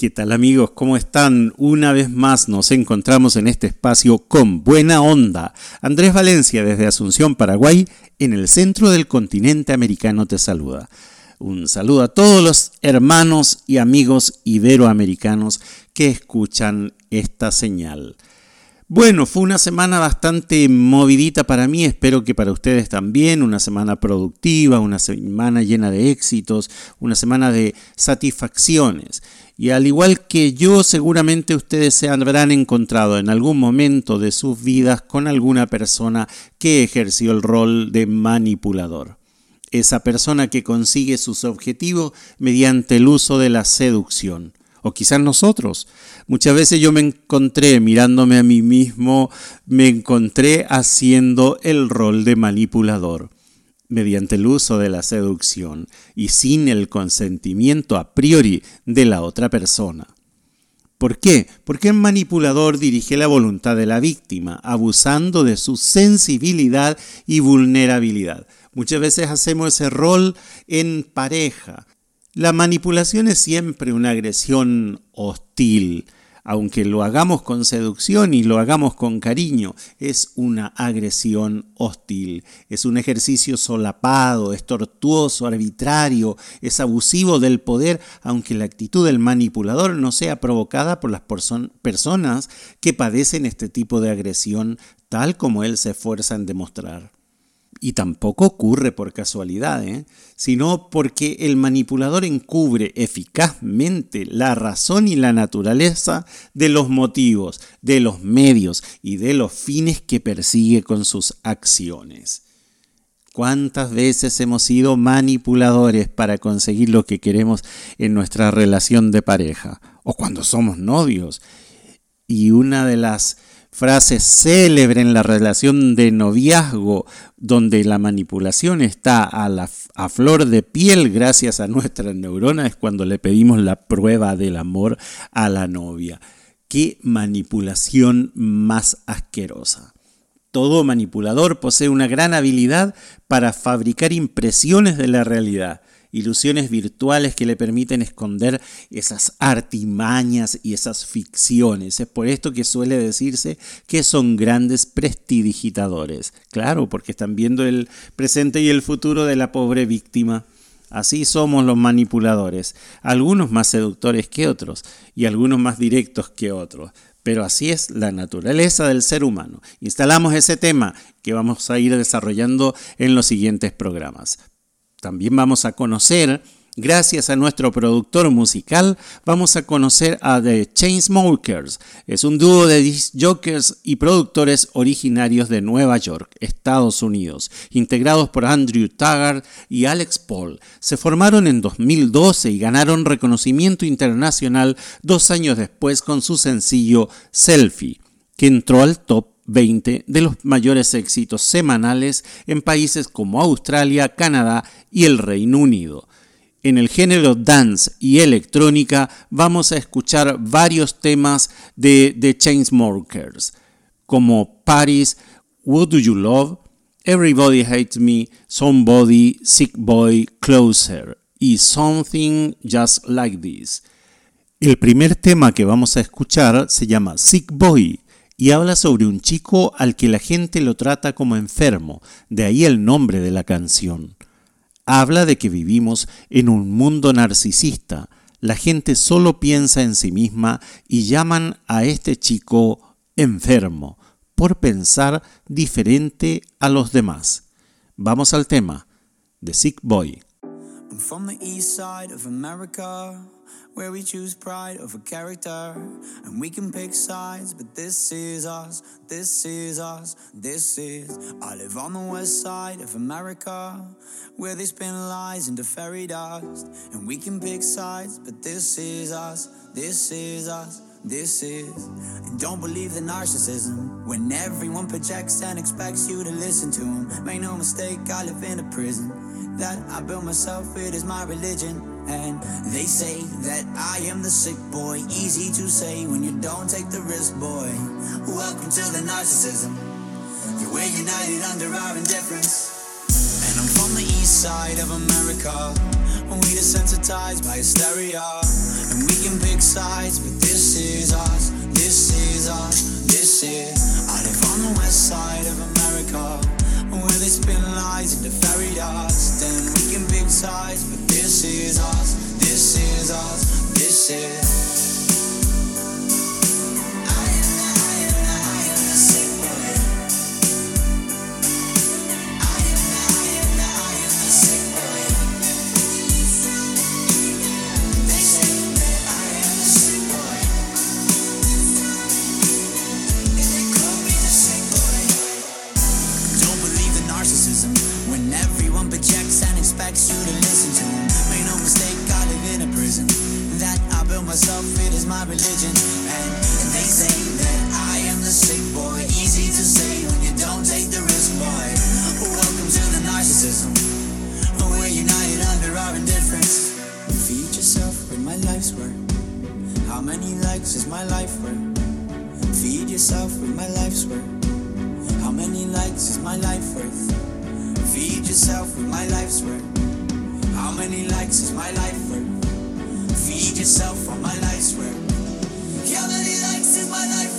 ¿Qué tal amigos? ¿Cómo están? Una vez más nos encontramos en este espacio con buena onda. Andrés Valencia desde Asunción, Paraguay, en el centro del continente americano te saluda. Un saludo a todos los hermanos y amigos iberoamericanos que escuchan esta señal. Bueno, fue una semana bastante movidita para mí, espero que para ustedes también, una semana productiva, una semana llena de éxitos, una semana de satisfacciones. Y al igual que yo, seguramente ustedes se habrán encontrado en algún momento de sus vidas con alguna persona que ejerció el rol de manipulador. Esa persona que consigue sus objetivos mediante el uso de la seducción. O quizás nosotros. Muchas veces yo me encontré mirándome a mí mismo, me encontré haciendo el rol de manipulador mediante el uso de la seducción y sin el consentimiento a priori de la otra persona. ¿Por qué? Porque el manipulador dirige la voluntad de la víctima, abusando de su sensibilidad y vulnerabilidad. Muchas veces hacemos ese rol en pareja. La manipulación es siempre una agresión hostil, aunque lo hagamos con seducción y lo hagamos con cariño, es una agresión hostil, es un ejercicio solapado, es tortuoso, arbitrario, es abusivo del poder, aunque la actitud del manipulador no sea provocada por las personas que padecen este tipo de agresión tal como él se esfuerza en demostrar. Y tampoco ocurre por casualidad, ¿eh? sino porque el manipulador encubre eficazmente la razón y la naturaleza de los motivos, de los medios y de los fines que persigue con sus acciones. ¿Cuántas veces hemos sido manipuladores para conseguir lo que queremos en nuestra relación de pareja? O cuando somos novios. Y una de las frase célebre en la relación de noviazgo, donde la manipulación está a, la, a flor de piel gracias a nuestra neurona, es cuando le pedimos la prueba del amor a la novia. Qué manipulación más asquerosa. Todo manipulador posee una gran habilidad para fabricar impresiones de la realidad ilusiones virtuales que le permiten esconder esas artimañas y esas ficciones. Es por esto que suele decirse que son grandes prestidigitadores. Claro, porque están viendo el presente y el futuro de la pobre víctima. Así somos los manipuladores, algunos más seductores que otros y algunos más directos que otros. Pero así es la naturaleza del ser humano. Instalamos ese tema que vamos a ir desarrollando en los siguientes programas. También vamos a conocer, gracias a nuestro productor musical, vamos a conocer a The Chainsmokers. Es un dúo de jokers y productores originarios de Nueva York, Estados Unidos, integrados por Andrew Taggart y Alex Paul. Se formaron en 2012 y ganaron reconocimiento internacional dos años después con su sencillo Selfie, que entró al top 20 de los mayores éxitos semanales en países como Australia, Canadá y el Reino Unido. En el género dance y electrónica vamos a escuchar varios temas de The Chainsmokers, como Paris, What Do You Love, Everybody Hates Me, Somebody, Sick Boy, Closer y Something Just Like This. El primer tema que vamos a escuchar se llama Sick Boy y habla sobre un chico al que la gente lo trata como enfermo, de ahí el nombre de la canción. Habla de que vivimos en un mundo narcisista, la gente solo piensa en sí misma y llaman a este chico enfermo por pensar diferente a los demás. Vamos al tema, The Sick Boy. Where we choose pride over character. And we can pick sides, but this is us, this is us, this is. I live on the west side of America, where they spin lies into fairy dust. And we can pick sides, but this is us, this is us. this is. And don't believe the narcissism when everyone projects and expects you to listen to them. Make no mistake, I live in a prison that I built myself, it is my religion. And they say that I am the sick boy, easy to say when you don't take the risk, boy. Welcome to the narcissism. We're united under our indifference. And I'm from the east side of America. We desensitized by hysteria. And we can pick sides, but this is us, this is us, this is. I live on the west side of America. Where they spin lies into fairy dust. And we can pick sides, but this is us, this is us, this is. My life worth? Feed yourself on my life's worth. How many likes is my life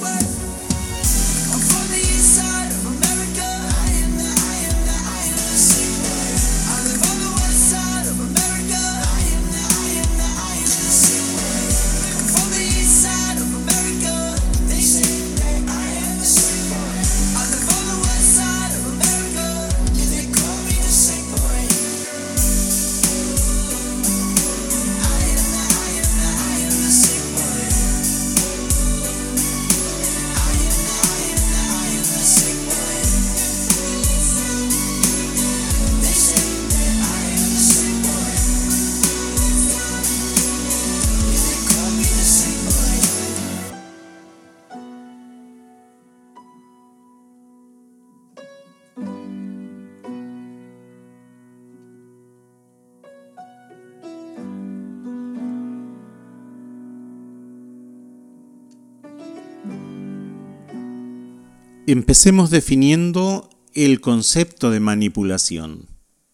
Empecemos definiendo el concepto de manipulación.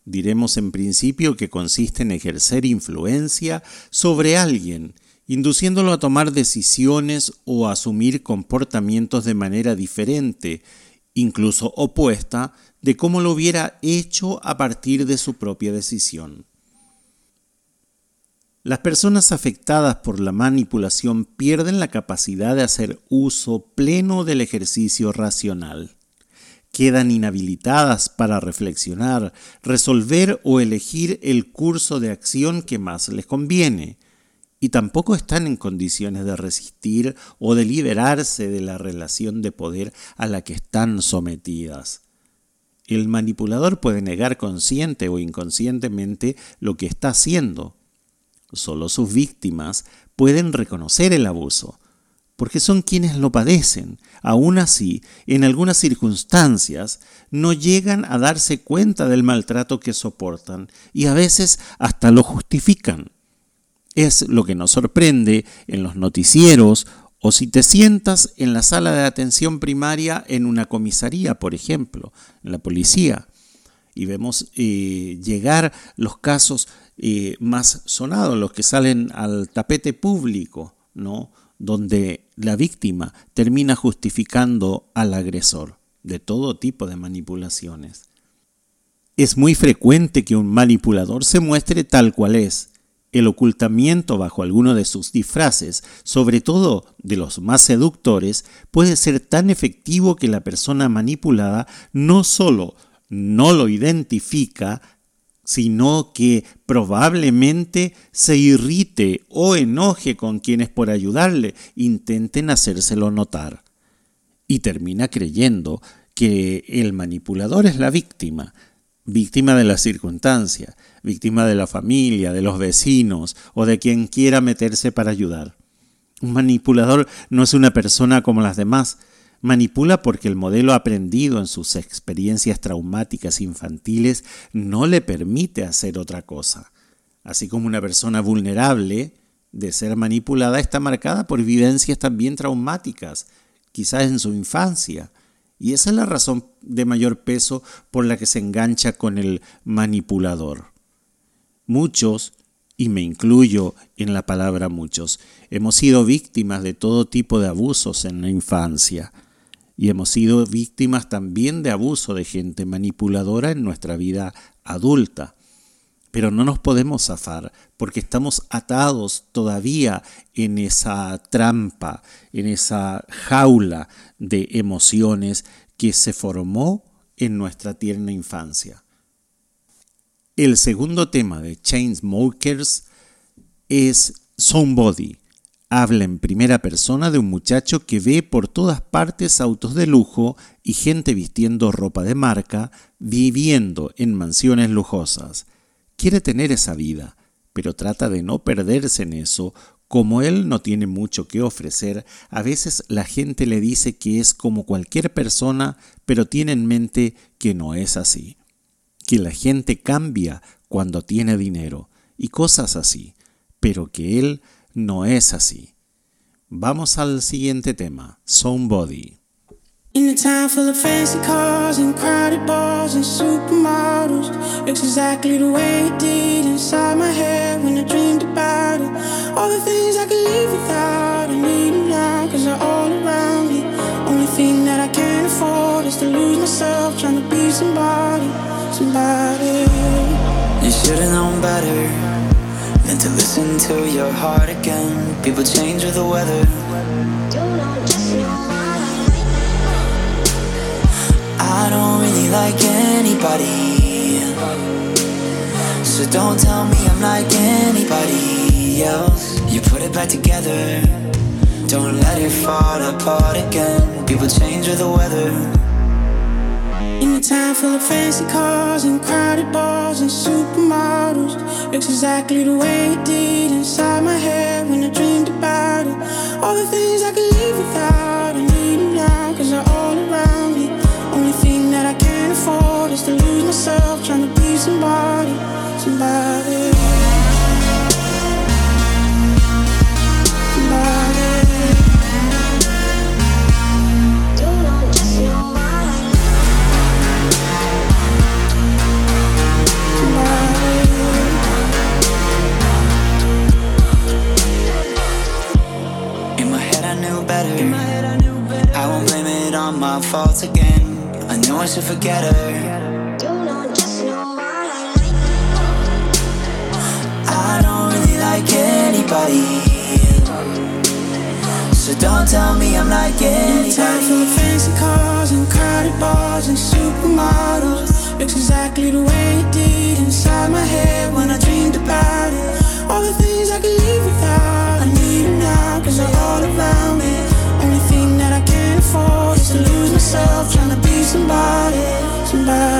Diremos en principio que consiste en ejercer influencia sobre alguien, induciéndolo a tomar decisiones o a asumir comportamientos de manera diferente, incluso opuesta, de cómo lo hubiera hecho a partir de su propia decisión. Las personas afectadas por la manipulación pierden la capacidad de hacer uso pleno del ejercicio racional. Quedan inhabilitadas para reflexionar, resolver o elegir el curso de acción que más les conviene, y tampoco están en condiciones de resistir o de liberarse de la relación de poder a la que están sometidas. El manipulador puede negar consciente o inconscientemente lo que está haciendo, Solo sus víctimas pueden reconocer el abuso, porque son quienes lo padecen. Aún así, en algunas circunstancias, no llegan a darse cuenta del maltrato que soportan y a veces hasta lo justifican. Es lo que nos sorprende en los noticieros o si te sientas en la sala de atención primaria en una comisaría, por ejemplo, en la policía, y vemos eh, llegar los casos más sonados, los que salen al tapete público, ¿no? donde la víctima termina justificando al agresor de todo tipo de manipulaciones. Es muy frecuente que un manipulador se muestre tal cual es. El ocultamiento bajo alguno de sus disfraces, sobre todo de los más seductores, puede ser tan efectivo que la persona manipulada no solo no lo identifica, sino que probablemente se irrite o enoje con quienes por ayudarle intenten hacérselo notar. Y termina creyendo que el manipulador es la víctima, víctima de la circunstancia, víctima de la familia, de los vecinos o de quien quiera meterse para ayudar. Un manipulador no es una persona como las demás. Manipula porque el modelo aprendido en sus experiencias traumáticas infantiles no le permite hacer otra cosa. Así como una persona vulnerable de ser manipulada está marcada por vivencias también traumáticas, quizás en su infancia. Y esa es la razón de mayor peso por la que se engancha con el manipulador. Muchos, y me incluyo en la palabra muchos, hemos sido víctimas de todo tipo de abusos en la infancia y hemos sido víctimas también de abuso de gente manipuladora en nuestra vida adulta. Pero no nos podemos zafar porque estamos atados todavía en esa trampa, en esa jaula de emociones que se formó en nuestra tierna infancia. El segundo tema de Chainsmokers es Somebody. Habla en primera persona de un muchacho que ve por todas partes autos de lujo y gente vistiendo ropa de marca, viviendo en mansiones lujosas. Quiere tener esa vida, pero trata de no perderse en eso. Como él no tiene mucho que ofrecer, a veces la gente le dice que es como cualquier persona, pero tiene en mente que no es así que la gente cambia cuando tiene dinero y cosas así, pero que él no es así. Vamos al siguiente tema, Somebody. In a time full of fancy cars and crowded bars and supermodels, looks exactly the way it did inside my head when I dreamed about it. All the things I could live without, I need them now, cause they're all around me. Only thing that I can't afford is to lose myself trying to be somebody. somebody. You should've known better listen to your heart again. People change with the weather. I don't really like anybody. So don't tell me I'm like anybody else. You put it back together. Don't let it fall apart again. People change with the weather. In a town full of fancy cars and crowded bars and supermodels. Looks exactly the way it did inside my head when I dreamed about it. All the things I could live without, I need them now, cause they're all around me. Only thing that I can't afford is to lose myself trying to be somebody, somebody. My fault again. I know I should forget her. I don't really like anybody. So don't tell me I'm like anybody. Time of fancy cars and crowded bars and supermodels. Looks exactly the way somebody.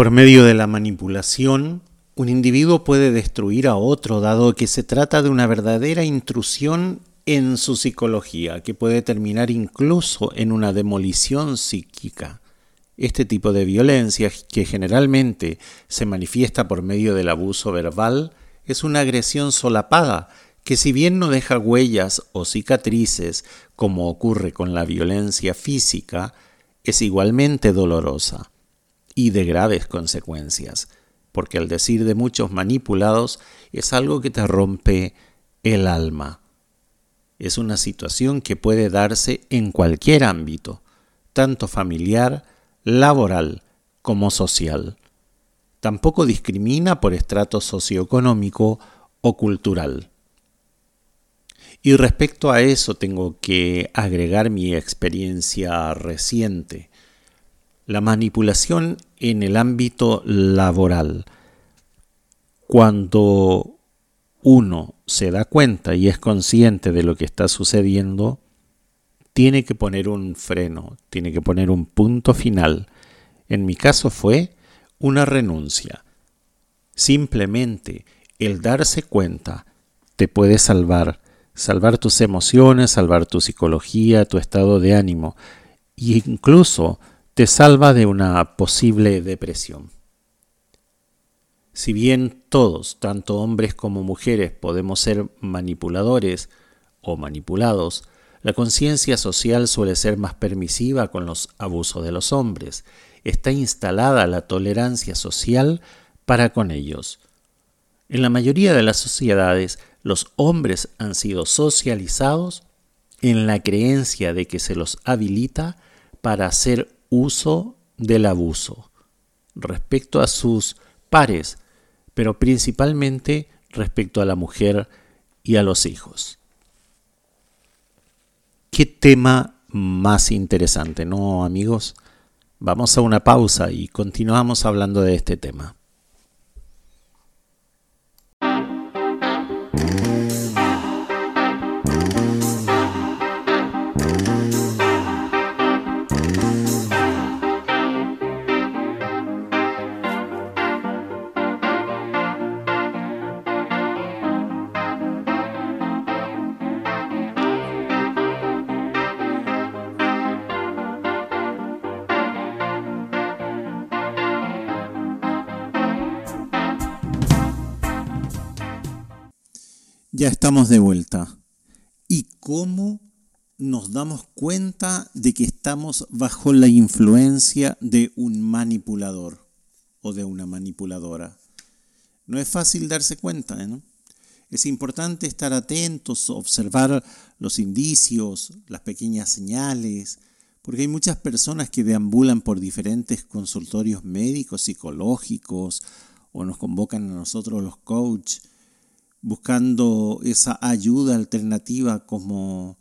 Por medio de la manipulación, un individuo puede destruir a otro dado que se trata de una verdadera intrusión en su psicología, que puede terminar incluso en una demolición psíquica. Este tipo de violencia, que generalmente se manifiesta por medio del abuso verbal, es una agresión solapada que si bien no deja huellas o cicatrices, como ocurre con la violencia física, es igualmente dolorosa y de graves consecuencias, porque el decir de muchos manipulados es algo que te rompe el alma. Es una situación que puede darse en cualquier ámbito, tanto familiar, laboral como social. Tampoco discrimina por estrato socioeconómico o cultural. Y respecto a eso tengo que agregar mi experiencia reciente la manipulación en el ámbito laboral. Cuando uno se da cuenta y es consciente de lo que está sucediendo, tiene que poner un freno, tiene que poner un punto final. En mi caso fue una renuncia. Simplemente el darse cuenta te puede salvar, salvar tus emociones, salvar tu psicología, tu estado de ánimo e incluso te salva de una posible depresión. Si bien todos, tanto hombres como mujeres, podemos ser manipuladores o manipulados, la conciencia social suele ser más permisiva con los abusos de los hombres. Está instalada la tolerancia social para con ellos. En la mayoría de las sociedades, los hombres han sido socializados en la creencia de que se los habilita para hacer uso del abuso respecto a sus pares, pero principalmente respecto a la mujer y a los hijos. Qué tema más interesante, ¿no, amigos? Vamos a una pausa y continuamos hablando de este tema. Ya estamos de vuelta. ¿Y cómo nos damos cuenta de que estamos bajo la influencia de un manipulador o de una manipuladora? No es fácil darse cuenta, ¿no? Es importante estar atentos, observar los indicios, las pequeñas señales, porque hay muchas personas que deambulan por diferentes consultorios médicos, psicológicos, o nos convocan a nosotros los coaches buscando esa ayuda alternativa como,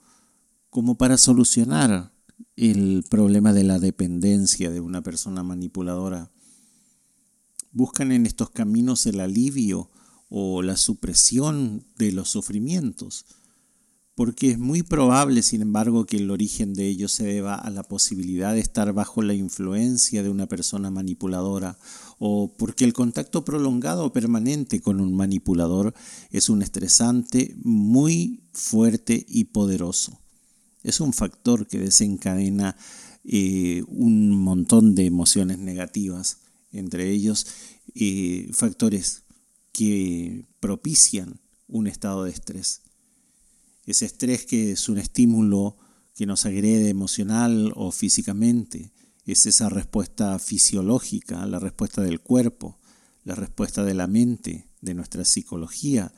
como para solucionar el problema de la dependencia de una persona manipuladora. Buscan en estos caminos el alivio o la supresión de los sufrimientos porque es muy probable, sin embargo, que el origen de ello se deba a la posibilidad de estar bajo la influencia de una persona manipuladora o porque el contacto prolongado o permanente con un manipulador es un estresante muy fuerte y poderoso. Es un factor que desencadena eh, un montón de emociones negativas, entre ellos eh, factores que propician un estado de estrés ese estrés que es un estímulo que nos agrede emocional o físicamente, es esa respuesta fisiológica, la respuesta del cuerpo, la respuesta de la mente, de nuestra psicología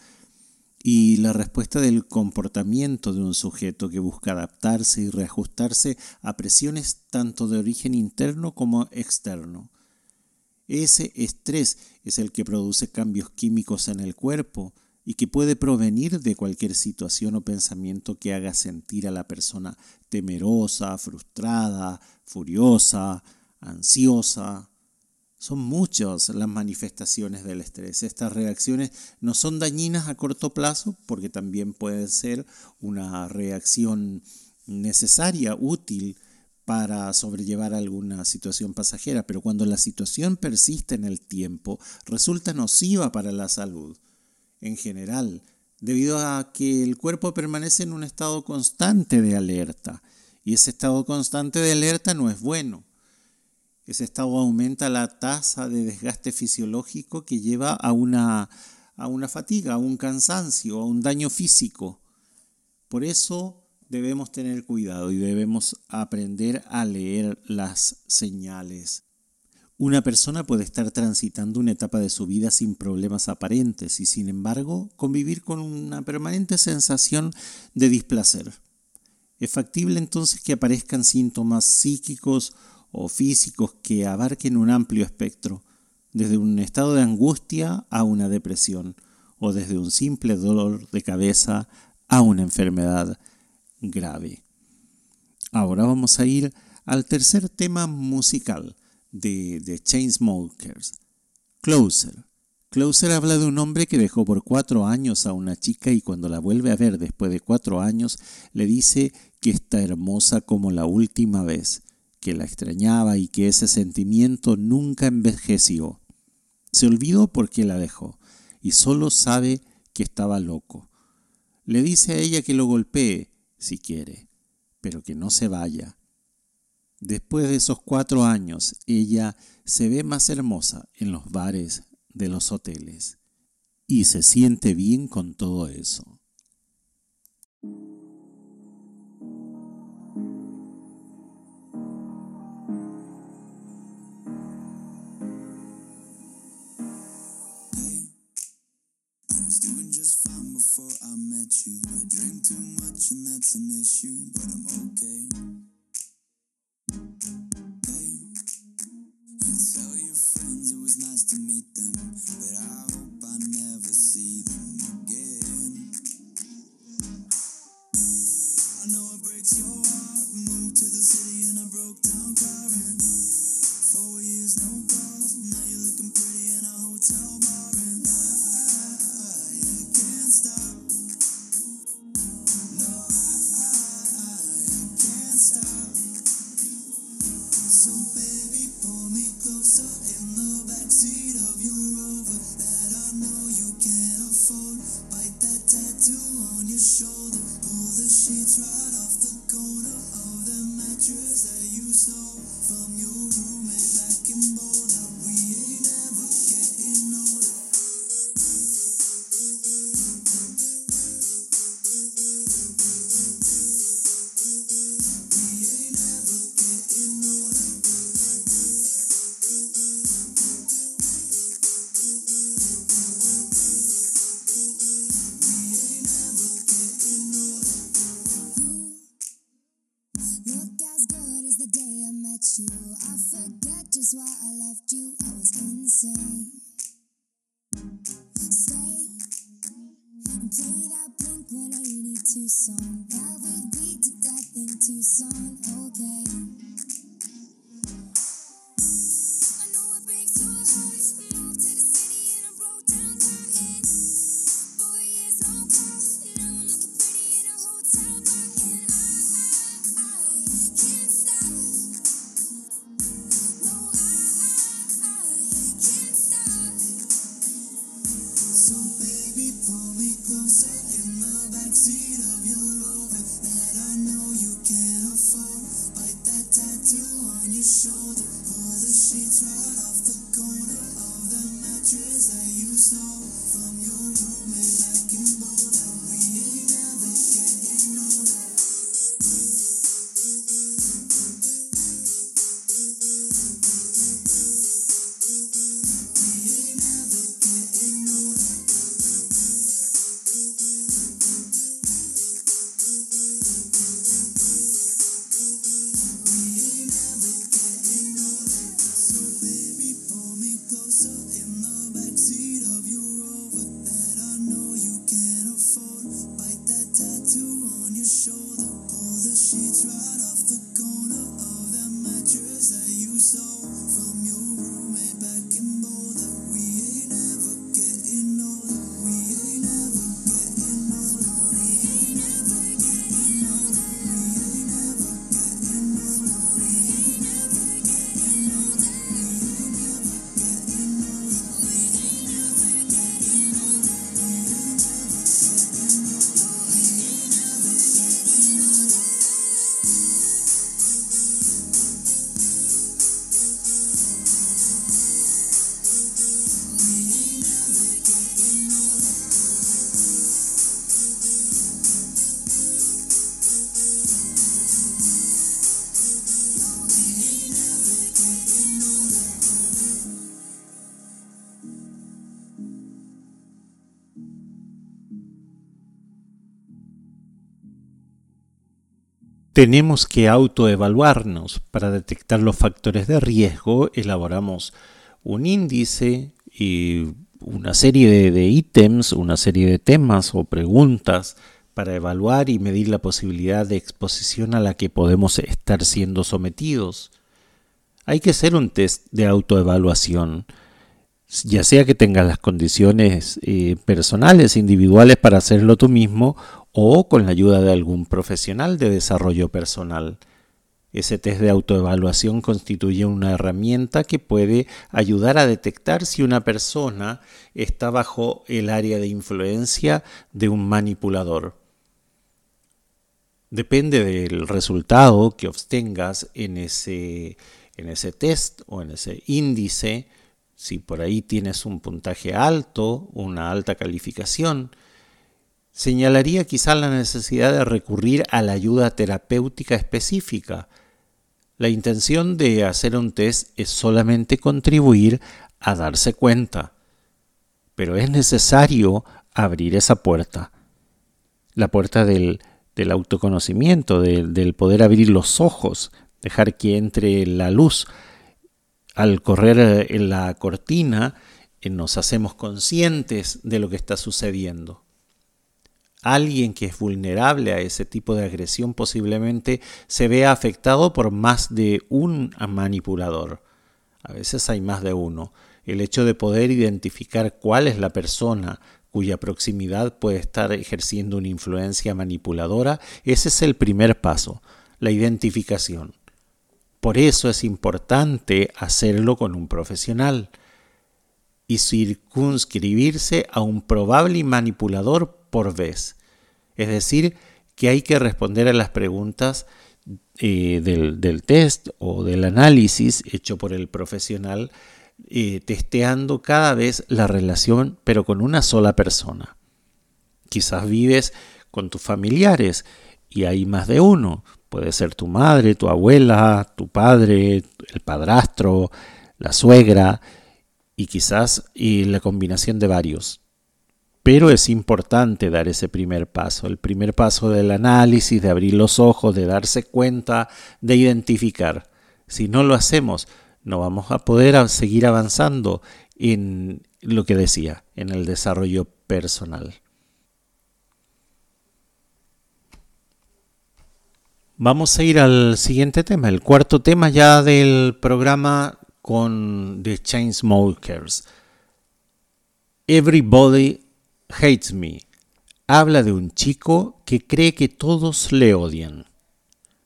y la respuesta del comportamiento de un sujeto que busca adaptarse y reajustarse a presiones tanto de origen interno como externo. Ese estrés es el que produce cambios químicos en el cuerpo, y que puede provenir de cualquier situación o pensamiento que haga sentir a la persona temerosa, frustrada, furiosa, ansiosa, Son muchas las manifestaciones del estrés. Estas reacciones no son dañinas a corto plazo porque también puede ser una reacción necesaria, útil para sobrellevar alguna situación pasajera, pero cuando la situación persiste en el tiempo, resulta nociva para la salud en general, debido a que el cuerpo permanece en un estado constante de alerta, y ese estado constante de alerta no es bueno. Ese estado aumenta la tasa de desgaste fisiológico que lleva a una, a una fatiga, a un cansancio, a un daño físico. Por eso debemos tener cuidado y debemos aprender a leer las señales. Una persona puede estar transitando una etapa de su vida sin problemas aparentes y sin embargo convivir con una permanente sensación de displacer. Es factible entonces que aparezcan síntomas psíquicos o físicos que abarquen un amplio espectro, desde un estado de angustia a una depresión, o desde un simple dolor de cabeza a una enfermedad grave. Ahora vamos a ir al tercer tema musical de The Chainsmokers, Closer. Closer habla de un hombre que dejó por cuatro años a una chica y cuando la vuelve a ver después de cuatro años le dice que está hermosa como la última vez, que la extrañaba y que ese sentimiento nunca envejeció. Se olvidó porque la dejó y solo sabe que estaba loco. Le dice a ella que lo golpee si quiere, pero que no se vaya. Después de esos cuatro años, ella se ve más hermosa en los bares de los hoteles y se siente bien con todo eso. I met you. I drink too much and that's an issue, but I'm okay. you. I forget just why I left you. I was insane. Tenemos que autoevaluarnos. Para detectar los factores de riesgo, elaboramos un índice y una serie de, ítems, una serie de temas o preguntas para evaluar y medir la posibilidad de exposición a la que podemos estar siendo sometidos. Hay que hacer un test de autoevaluación, ya sea que tengas las condiciones eh, personales, individuales para hacerlo tú mismo o con la ayuda de algún profesional de desarrollo personal. Ese test de autoevaluación constituye una herramienta que puede ayudar a detectar si una persona está bajo el área de influencia de un manipulador. Depende del resultado que obtengas en ese, en ese test o en ese índice, si por ahí tienes un puntaje alto, una alta calificación, señalaría quizá la necesidad de recurrir a la ayuda terapéutica específica. La intención de hacer un test es solamente contribuir a darse cuenta, pero es necesario abrir esa puerta, la puerta del, autoconocimiento, del poder abrir los ojos, dejar que entre la luz. Al correr en la cortina, eh, nos hacemos conscientes de lo que está sucediendo. Alguien que es vulnerable a ese tipo de agresión posiblemente se vea afectado por más de un manipulador. A veces hay más de uno. El hecho de poder identificar cuál es la persona cuya proximidad puede estar ejerciendo una influencia manipuladora, ese es el primer paso, la identificación. Por eso es importante hacerlo con un profesional y circunscribirse a un probable manipulador por vez. Es decir, que hay que responder a las preguntas eh, del, test o del análisis hecho por el profesional, eh, testeando cada vez la relación, pero con una sola persona. Quizás vives con tus familiares y hay más de uno. Puede ser tu madre, tu abuela, tu padre, el padrastro, la suegra y quizás y la combinación de varios. Pero es importante dar ese primer paso, el primer paso del análisis, de abrir los ojos, de darse cuenta, de identificar. Si no lo hacemos, no vamos a poder seguir avanzando en lo que decía, en el desarrollo personal. Vamos a ir al siguiente tema, el cuarto tema ya del programa con The Chainsmokers. Everybody Hates Me habla de un chico que cree que todos le odian.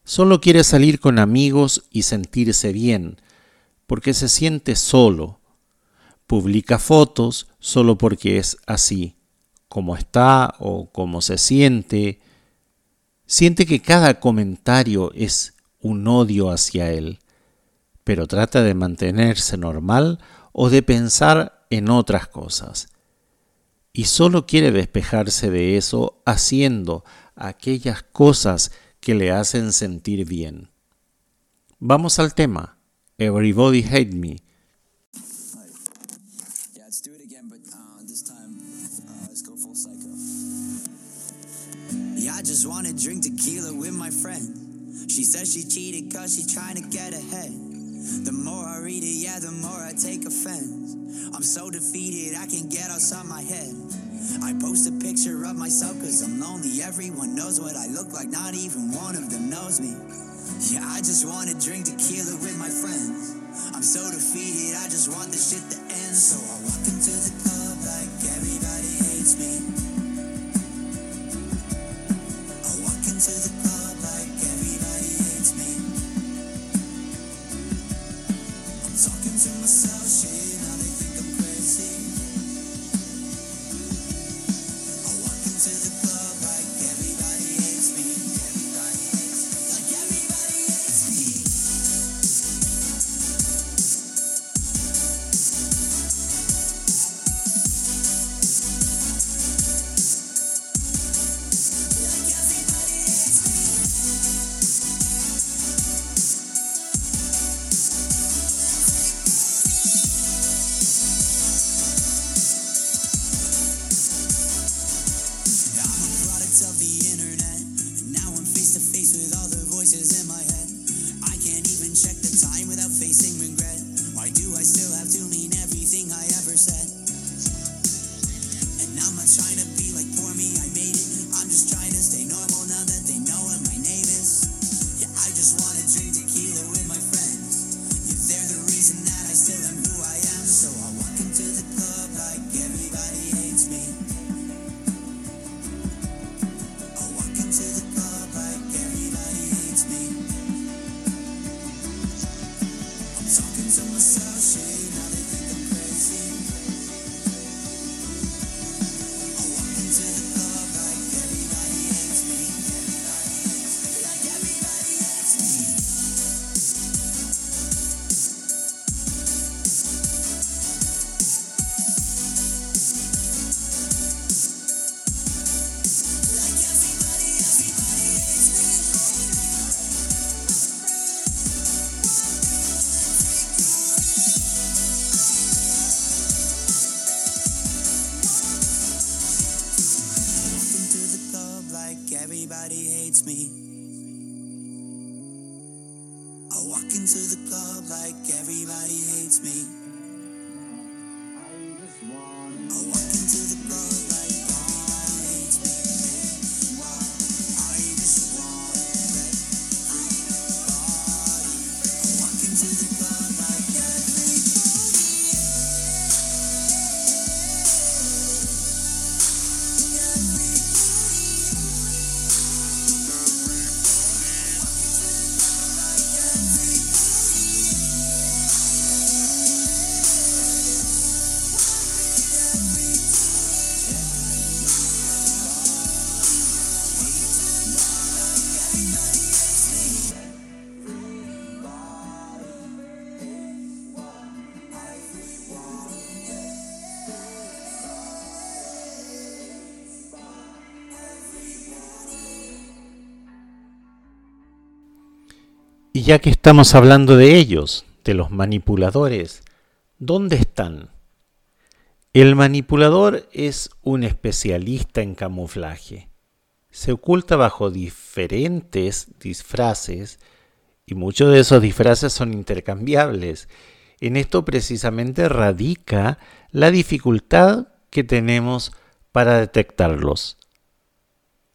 Solo quiere salir con amigos y sentirse bien, porque se siente solo. Publica fotos solo porque es así, como está o como se siente. Siente que cada comentario es un odio hacia él, pero trata de mantenerse normal o de pensar en otras cosas y solo quiere despejarse de eso haciendo aquellas cosas que le hacen sentir bien. Vamos al tema. Everybody Hate Me. I just wanna drink tequila with my friend. She says she cheated cause she's trying to get ahead. The more I read it, yeah, the more I take offense. I'm so defeated, I can't get outside my head. I post a picture of myself cause I'm lonely. Everyone knows what I look like, not even one of them knows me. Yeah, I just wanna drink tequila with my friends. I'm so defeated, I just want this shit to end. So I walk into the club ya que estamos hablando de ellos, de los manipuladores, ¿dónde están? El manipulador es un especialista en camuflaje. Se oculta bajo diferentes disfraces y muchos de esos disfraces son intercambiables. En esto precisamente radica la dificultad que tenemos para detectarlos.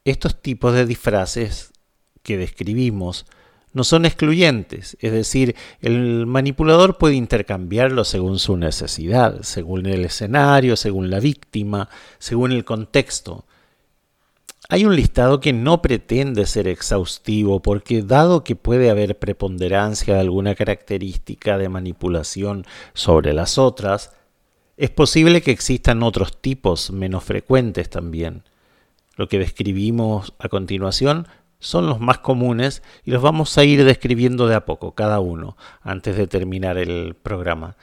Estos tipos de disfraces que describimos no son excluyentes, es decir, el manipulador puede intercambiarlo según su necesidad, según el escenario, según la víctima, según el contexto. Hay un listado que no pretende ser exhaustivo porque dado que puede haber preponderancia de alguna característica de manipulación sobre las otras, es posible que existan otros tipos menos frecuentes también. Lo que describimos a continuación son los más comunes y los vamos a ir describiendo de a poco, cada uno, antes de terminar el programa.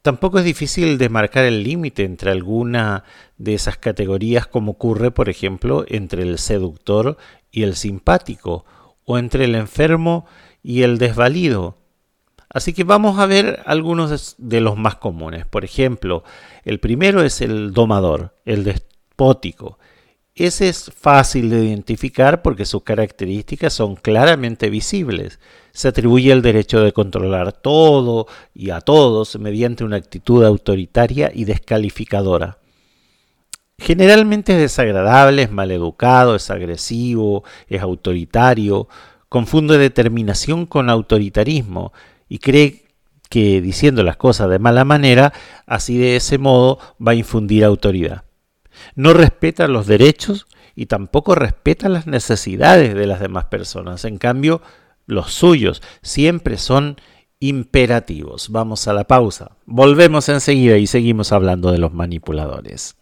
Tampoco es difícil demarcar el límite entre alguna de esas categorías como ocurre, por ejemplo, entre el seductor y el simpático, o entre el enfermo y el desvalido. Así que vamos a ver algunos de los más comunes. Por ejemplo, el primero es el domador, el despótico. Ese es fácil de identificar porque sus características son claramente visibles. Se atribuye el derecho de controlar todo y a todos mediante una actitud autoritaria y descalificadora. Generalmente es desagradable, es maleducado, es agresivo, es autoritario, confunde determinación con autoritarismo y cree que diciendo las cosas de mala manera, así de ese modo va a infundir autoridad no respeta los derechos y tampoco respeta las necesidades de las demás personas. En cambio, los suyos siempre son imperativos. Vamos a la pausa. Volvemos enseguida y seguimos hablando de los manipuladores.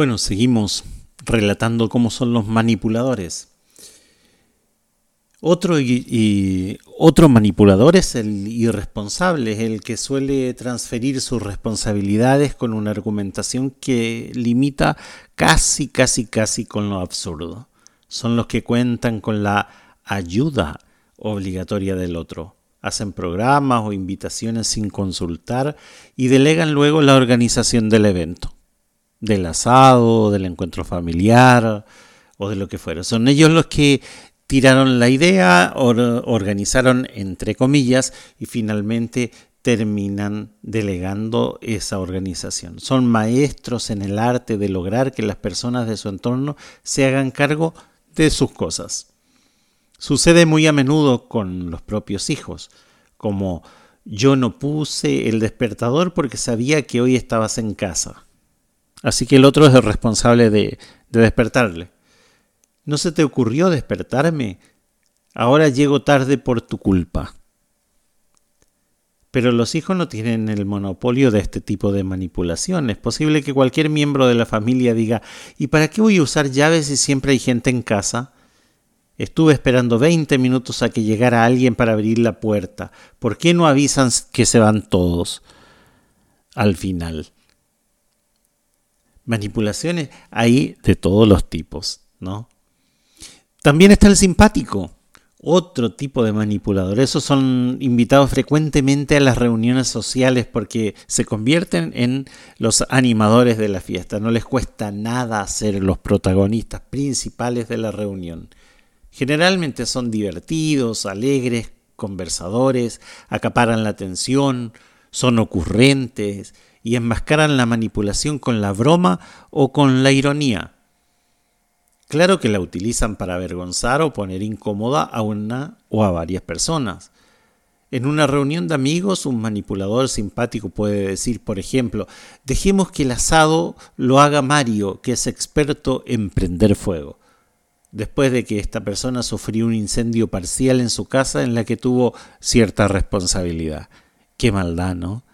Bueno, seguimos relatando cómo son los manipuladores. Otro, otro manipulador es el irresponsable, es el que suele transferir sus responsabilidades con una argumentación que limita casi, casi, casi con lo absurdo. Son los que cuentan con la ayuda obligatoria del otro. Hacen programas o invitaciones sin consultar y delegan luego la organización del evento del asado, del encuentro familiar o de lo que fuera. Son ellos los que tiraron la idea, or organizaron entre comillas y finalmente terminan delegando esa organización. Son maestros en el arte de lograr que las personas de su entorno se hagan cargo de sus cosas. Sucede muy a menudo con los propios hijos, como yo no puse el despertador porque sabía que hoy estabas en casa. Así que el otro es el responsable de, de despertarle. ¿No se te ocurrió despertarme? Ahora llego tarde por tu culpa. Pero los hijos no tienen el monopolio de este tipo de manipulación. Es posible que cualquier miembro de la familia diga, ¿y para qué voy a usar llaves si siempre hay gente en casa? Estuve esperando 20 minutos a que llegara alguien para abrir la puerta. ¿Por qué no avisan que se van todos? Al final. Manipulaciones hay de todos los tipos, ¿no? También está el simpático, otro tipo de manipulador. Esos son invitados frecuentemente a las reuniones sociales porque se convierten en los animadores de la fiesta. No les cuesta nada ser los protagonistas principales de la reunión. Generalmente son divertidos, alegres, conversadores, acaparan la atención, son ocurrentes y enmascaran la manipulación con la broma o con la ironía. Claro que la utilizan para avergonzar o poner incómoda a una o a varias personas. En una reunión de amigos, un manipulador simpático puede decir, por ejemplo, dejemos que el asado lo haga Mario, que es experto en prender fuego después de que esta persona sufrió un incendio parcial en su casa en la que tuvo cierta responsabilidad. Qué maldad, ¿no?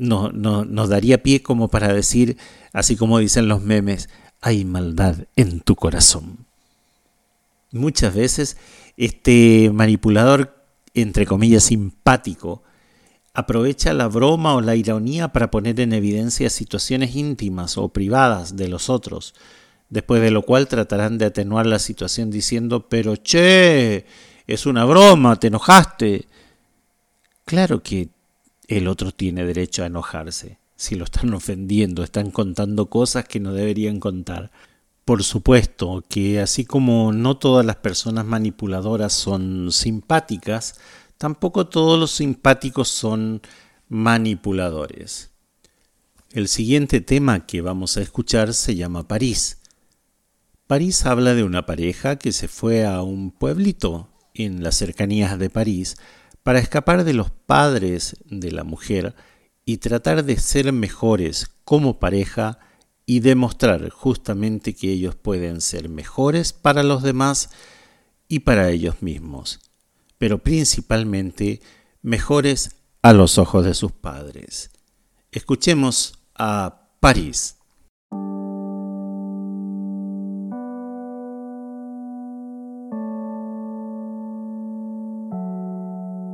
No, no nos daría pie como para decir, así como dicen los memes, hay maldad en tu corazón. Muchas veces este manipulador, entre comillas, simpático, aprovecha la broma o la ironía para poner en evidencia situaciones íntimas o privadas de los otros, después de lo cual tratarán de atenuar la situación diciendo, pero che, es una broma, te enojaste. Claro que el otro tiene derecho a enojarse. Si lo están ofendiendo, están contando cosas que no deberían contar. Por supuesto que así como no todas las personas manipuladoras son simpáticas, tampoco todos los simpáticos son manipuladores. El siguiente tema que vamos a escuchar se llama París. París habla de una pareja que se fue a un pueblito en las cercanías de París para escapar de los padres de la mujer y tratar de ser mejores como pareja y demostrar justamente que ellos pueden ser mejores para los demás y para ellos mismos, pero principalmente mejores a los ojos de sus padres. Escuchemos a París.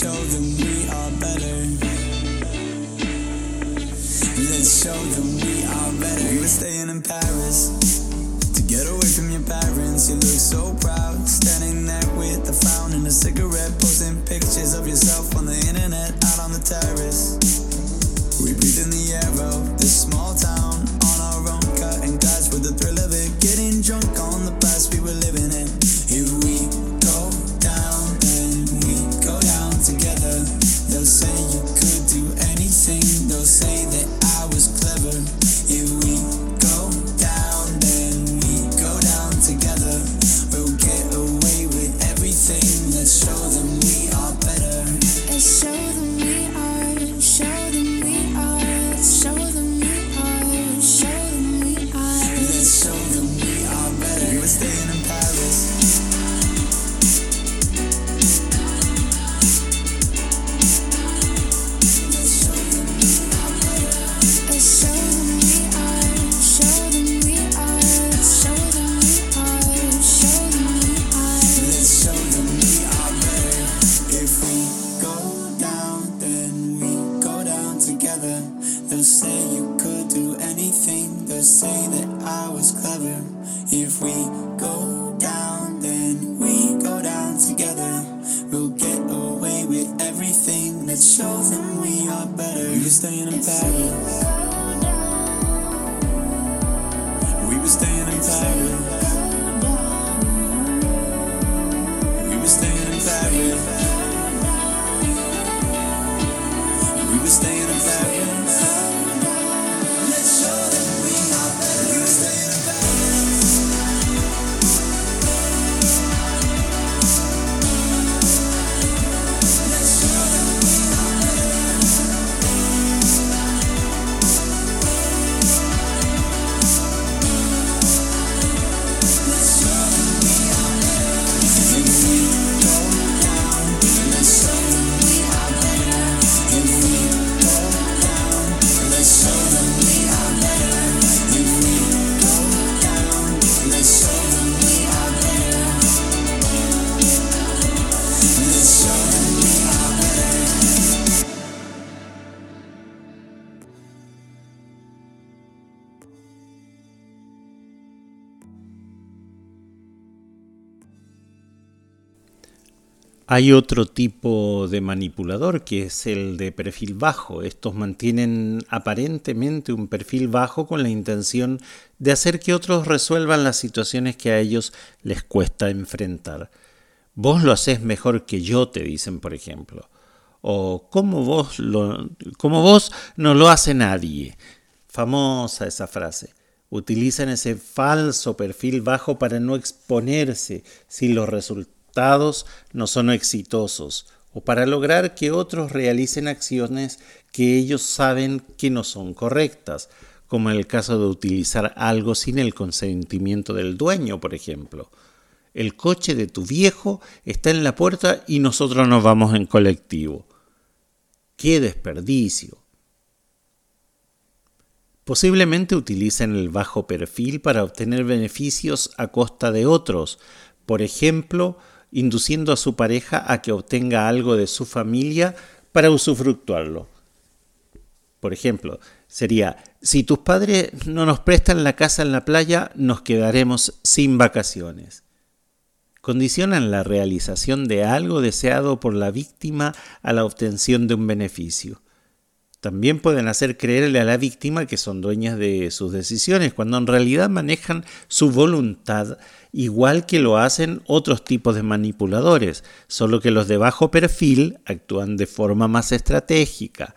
Show them we are better. Let's show them we are better. We were staying in Paris to get away from your parents. You look so proud, standing there with a frown and a cigarette, posting pictures of yourself on the internet out on the terrace. We breathe in the air of this small town I was clever. If we go down, then we go down together. We'll get away with everything. Let's Let's show them we are better. We were staying in Paris. Hay otro tipo de manipulador que es el de perfil bajo. Estos mantienen aparentemente un perfil bajo con la intención de hacer que otros resuelvan las situaciones que a ellos les cuesta enfrentar. Vos lo haces mejor que yo, te dicen, por ejemplo. O como vos, vos no lo hace nadie. Famosa esa frase. Utilizan ese falso perfil bajo para no exponerse si los resultados no son exitosos o para lograr que otros realicen acciones que ellos saben que no son correctas, como en el caso de utilizar algo sin el consentimiento del dueño, por ejemplo. El coche de tu viejo está en la puerta y nosotros nos vamos en colectivo. ¡Qué desperdicio! Posiblemente utilicen el bajo perfil para obtener beneficios a costa de otros, por ejemplo, induciendo a su pareja a que obtenga algo de su familia para usufructuarlo. Por ejemplo, sería, si tus padres no nos prestan la casa en la playa, nos quedaremos sin vacaciones. Condicionan la realización de algo deseado por la víctima a la obtención de un beneficio. También pueden hacer creerle a la víctima que son dueñas de sus decisiones, cuando en realidad manejan su voluntad igual que lo hacen otros tipos de manipuladores, solo que los de bajo perfil actúan de forma más estratégica.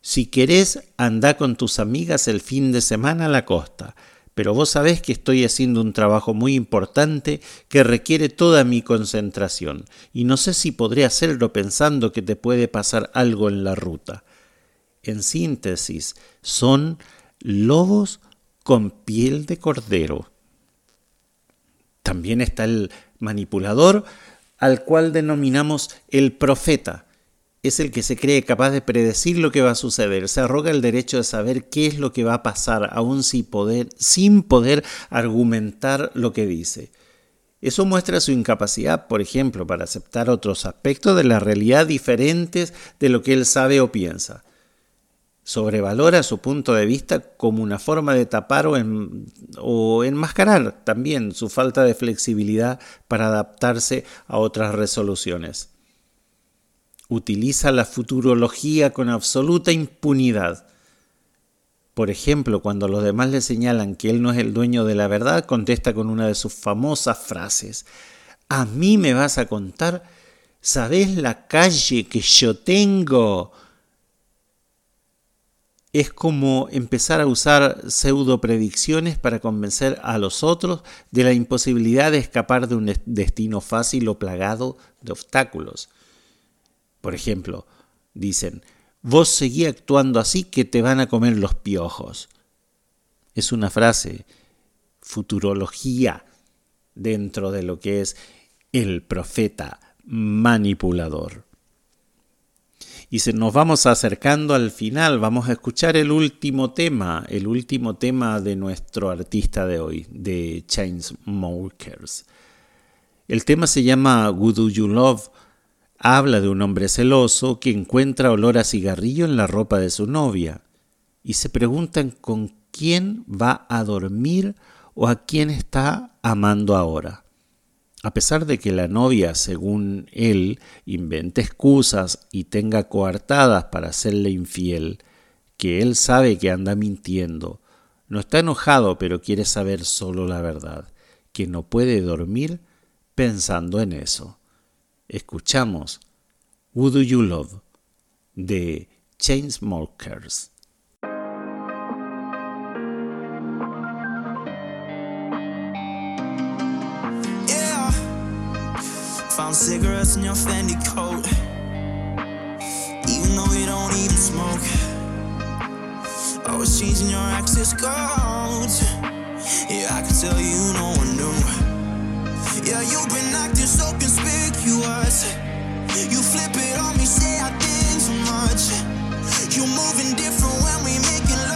Si querés, anda con tus amigas el fin de semana a la costa, pero vos sabés que estoy haciendo un trabajo muy importante que requiere toda mi concentración, y no sé si podré hacerlo pensando que te puede pasar algo en la ruta. En síntesis, son lobos con piel de cordero. También está el manipulador, al cual denominamos el profeta. Es el que se cree capaz de predecir lo que va a suceder, se arroga el derecho de saber qué es lo que va a pasar, aún sin poder, sin poder argumentar lo que dice. Eso muestra su incapacidad, por ejemplo, para aceptar otros aspectos de la realidad diferentes de lo que él sabe o piensa sobrevalora su punto de vista como una forma de tapar o, o, enmascarar también su falta de flexibilidad para adaptarse a otras resoluciones. Utiliza la futurología con absoluta impunidad. Por ejemplo, cuando los demás le señalan que él no es el dueño de la verdad, contesta con una de sus famosas frases. A mí me vas a contar, ¿sabés la calle que yo tengo? Es como empezar a usar pseudo predicciones para convencer a los otros de la imposibilidad de escapar de un destino fácil o plagado de obstáculos. Por ejemplo, dicen, vos seguí actuando así que te van a comer los piojos. Es una frase, futurología, dentro de lo que es el profeta manipulador. Y se nos vamos acercando al final, vamos a escuchar el último tema, el último tema de nuestro artista de hoy, de Chainsmokers. El tema se llama Who Do You Love? Habla de un hombre celoso que encuentra olor a cigarrillo en la ropa de su novia y se preguntan con quién va a dormir o a quién está amando ahora. A pesar de que la novia, según él, invente excusas y tenga coartadas para hacerle infiel, que él sabe que anda mintiendo, no está enojado pero quiere saber solo la verdad, que no puede dormir pensando en eso. Escuchamos Who Do You Love de Chainsmokers. Found cigarettes in your Fendi coat. Even though you don't even smoke. Always changing your access codes. Yeah, I can tell you no one knew. Yeah, you've been acting so conspicuous. You flip it on me, say I think too much. You're moving different when we making love.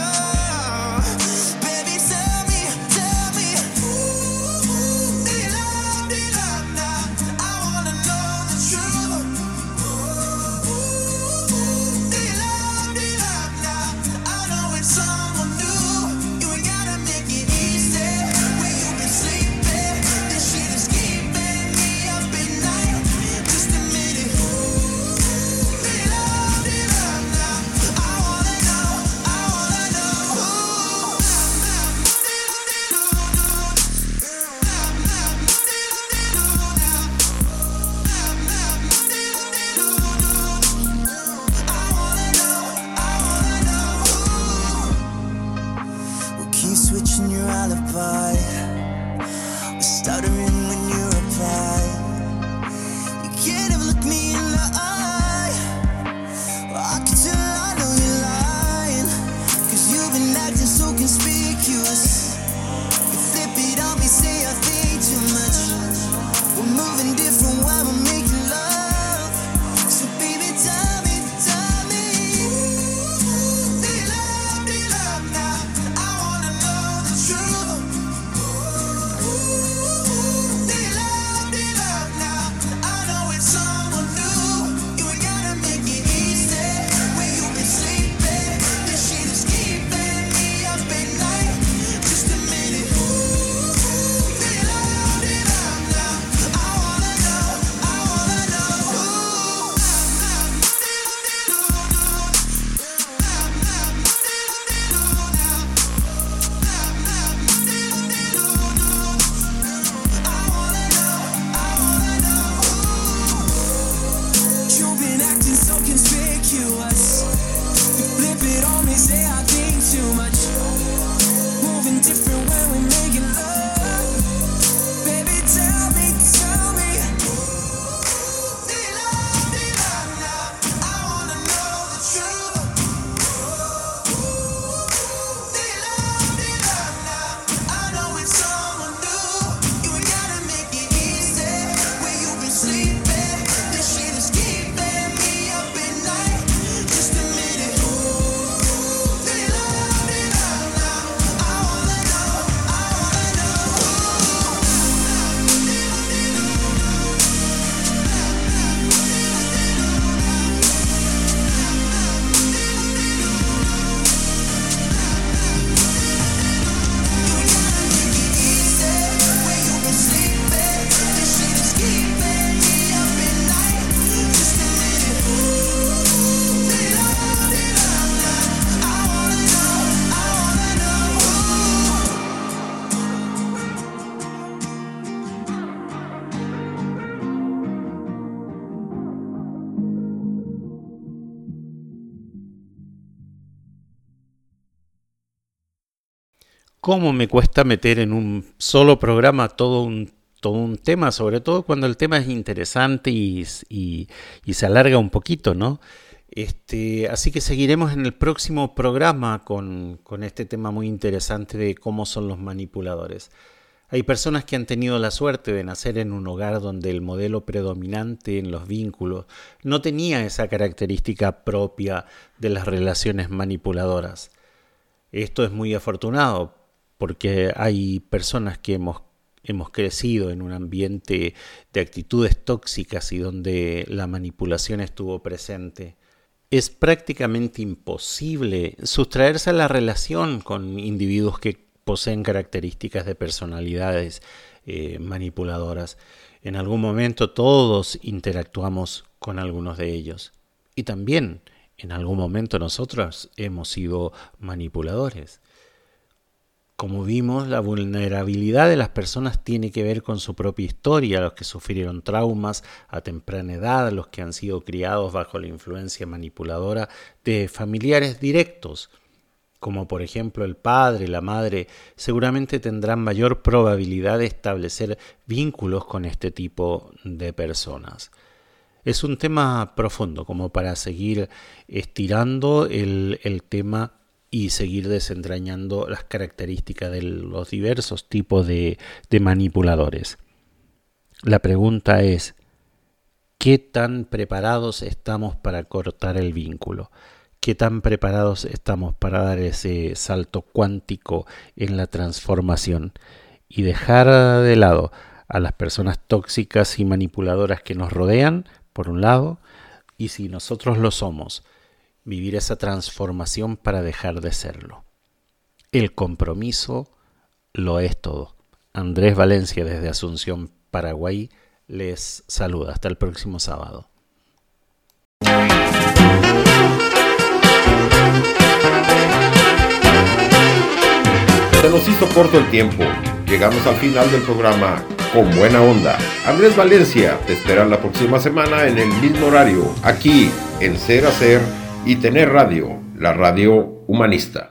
¿Cómo me cuesta meter en un solo programa todo un, todo un tema? Sobre todo cuando el tema es interesante y, y- se alarga un poquito, ¿no? Este, así que seguiremos en el próximo programa con, con este tema muy interesante de cómo son los manipuladores. Hay personas que han tenido la suerte de nacer en un hogar donde el modelo predominante en los vínculos no tenía esa característica propia de las relaciones manipuladoras. Esto es muy afortunado porque hay personas que hemos, hemos crecido en un ambiente de actitudes tóxicas y donde la manipulación estuvo presente. Es prácticamente imposible sustraerse a la relación con individuos que poseen características de personalidades eh, manipuladoras. En algún momento todos interactuamos con algunos de ellos. Y también en algún momento nosotros hemos sido manipuladores. Como vimos, la vulnerabilidad de las personas tiene que ver con su propia historia, los que sufrieron traumas a temprana edad, los que han sido criados bajo la influencia manipuladora de familiares directos, como por ejemplo el padre, la madre, seguramente tendrán mayor probabilidad de establecer vínculos con este tipo de personas. Es un tema profundo como para seguir estirando el, el tema y seguir desentrañando las características de los diversos tipos de, manipuladores. La pregunta es, ¿qué tan preparados estamos para cortar el vínculo? ¿Qué tan preparados estamos para dar ese salto cuántico en la transformación y dejar de lado a las personas tóxicas y manipuladoras que nos rodean, por un lado, y si nosotros lo somos, vivir esa transformación para dejar de serlo. El compromiso lo es todo. Andrés Valencia desde Asunción, Paraguay, les saluda. Hasta el próximo sábado. Se nos hizo corto el tiempo. Llegamos al final del programa con buena onda. Andrés Valencia te espera la próxima semana en el mismo horario, aquí en Ser a Ser y Tener Radio, la radio humanista.